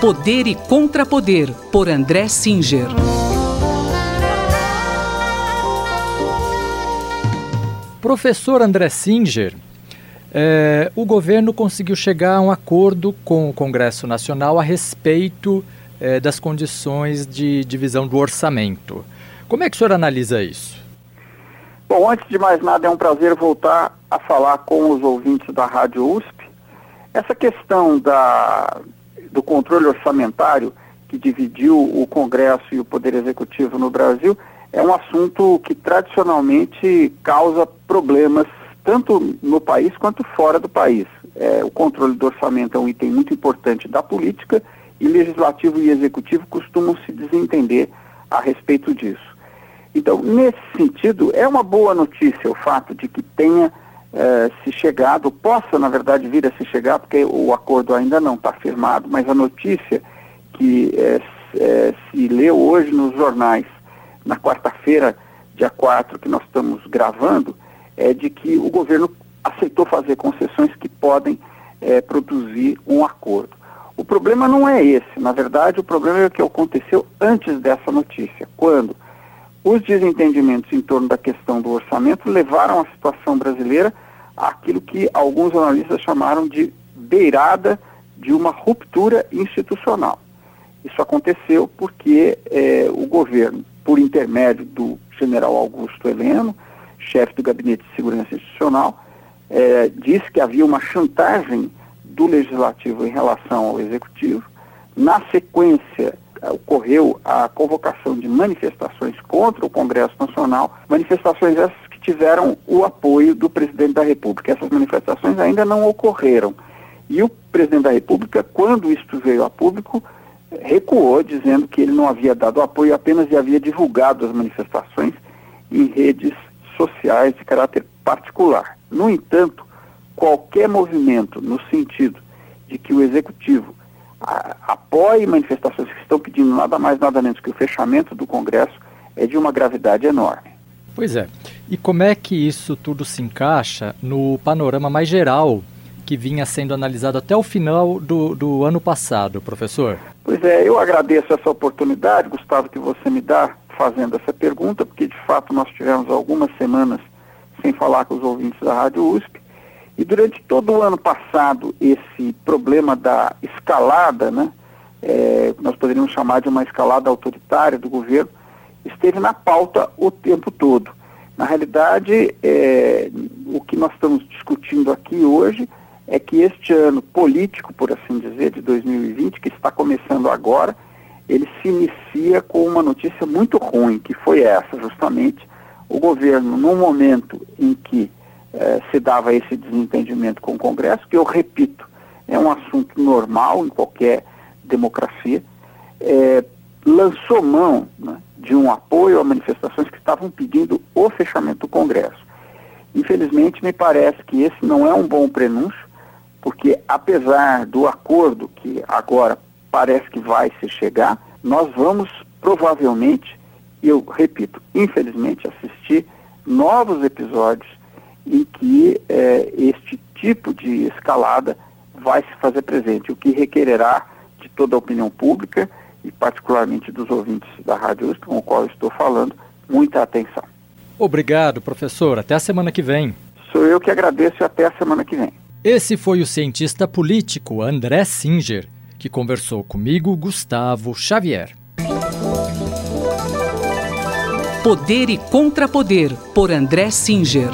Poder e Contrapoder, por André Singer. Professor André Singer, é, o governo conseguiu chegar a um acordo com o Congresso Nacional a respeito é, das condições de divisão do orçamento. Como é que o senhor analisa isso? Bom, antes de mais nada, é um prazer voltar a falar com os ouvintes da Rádio USP. Essa questão da, do controle orçamentário que dividiu o Congresso e o Poder Executivo no Brasil é um assunto que tradicionalmente causa problemas tanto no país quanto fora do país. É, o controle do orçamento é um item muito importante da política e legislativo e executivo costumam se desentender a respeito disso. Então, nesse sentido, é uma boa notícia o fato de que tenha eh, se chegado, possa, na verdade, vir a se chegar, porque o acordo ainda não está firmado, mas a notícia que eh, eh, se leu hoje nos jornais, na quarta-feira, dia 4, que nós estamos gravando, é de que o governo aceitou fazer concessões que podem produzir um acordo. O problema não é esse, na verdade, o problema é o que aconteceu antes dessa notícia, quando os desentendimentos em torno da questão do orçamento levaram a situação brasileira àquilo que alguns analistas chamaram de beirada de uma ruptura institucional. Isso aconteceu porque eh, o governo, por intermédio do general Augusto Heleno, chefe do Gabinete de Segurança Institucional, eh, disse que havia uma chantagem do Legislativo em relação ao Executivo. Na sequência, ocorreu a convocação de manifestações contra o Congresso Nacional, manifestações essas que tiveram o apoio do presidente da República. Essas manifestações ainda não ocorreram. E o presidente da República, quando isto veio a público, recuou, dizendo que ele não havia dado apoio, apenas havia divulgado as manifestações em redes sociais de caráter particular. No entanto, qualquer movimento no sentido de que o executivo apoie manifestações que estão pedindo nada mais, nada menos que o fechamento do Congresso, é de uma gravidade enorme. Pois é. E como é que isso tudo se encaixa no panorama mais geral que vinha sendo analisado até o final do, do ano passado, professor? Pois é, eu agradeço essa oportunidade, Gustavo, que você me dá fazendo essa pergunta, porque de fato nós tivemos algumas semanas sem falar com os ouvintes da Rádio USP. E durante todo o ano passado, esse problema da escalada, né, é, nós poderíamos chamar de uma escalada autoritária do governo, esteve na pauta o tempo todo. Na realidade, é, o que nós estamos discutindo aqui hoje é que este ano político, por assim dizer, de 2020, que está começando agora, ele se inicia com uma notícia muito ruim, que foi essa, justamente, o governo, num momento em que eh, se dava esse desentendimento com o Congresso, que eu repito, é um assunto normal em qualquer democracia, eh, lançou mão né, de um apoio a manifestações que estavam pedindo o fechamento do Congresso. Infelizmente, me parece que esse não é um bom prenúncio, porque apesar do acordo que agora parece que vai se chegar, nós vamos provavelmente, eu repito, infelizmente, assistir novos episódios em que é, este tipo de escalada vai se fazer presente, o que requererá de toda a opinião pública e particularmente dos ouvintes da Rádio USP, com o qual estou falando, muita atenção. Obrigado, professor. Até a semana que vem. Sou eu que agradeço e até a semana que vem. Esse foi o cientista político André Singer, que conversou comigo, Gustavo Xavier. Poder e Contrapoder, por André Singer.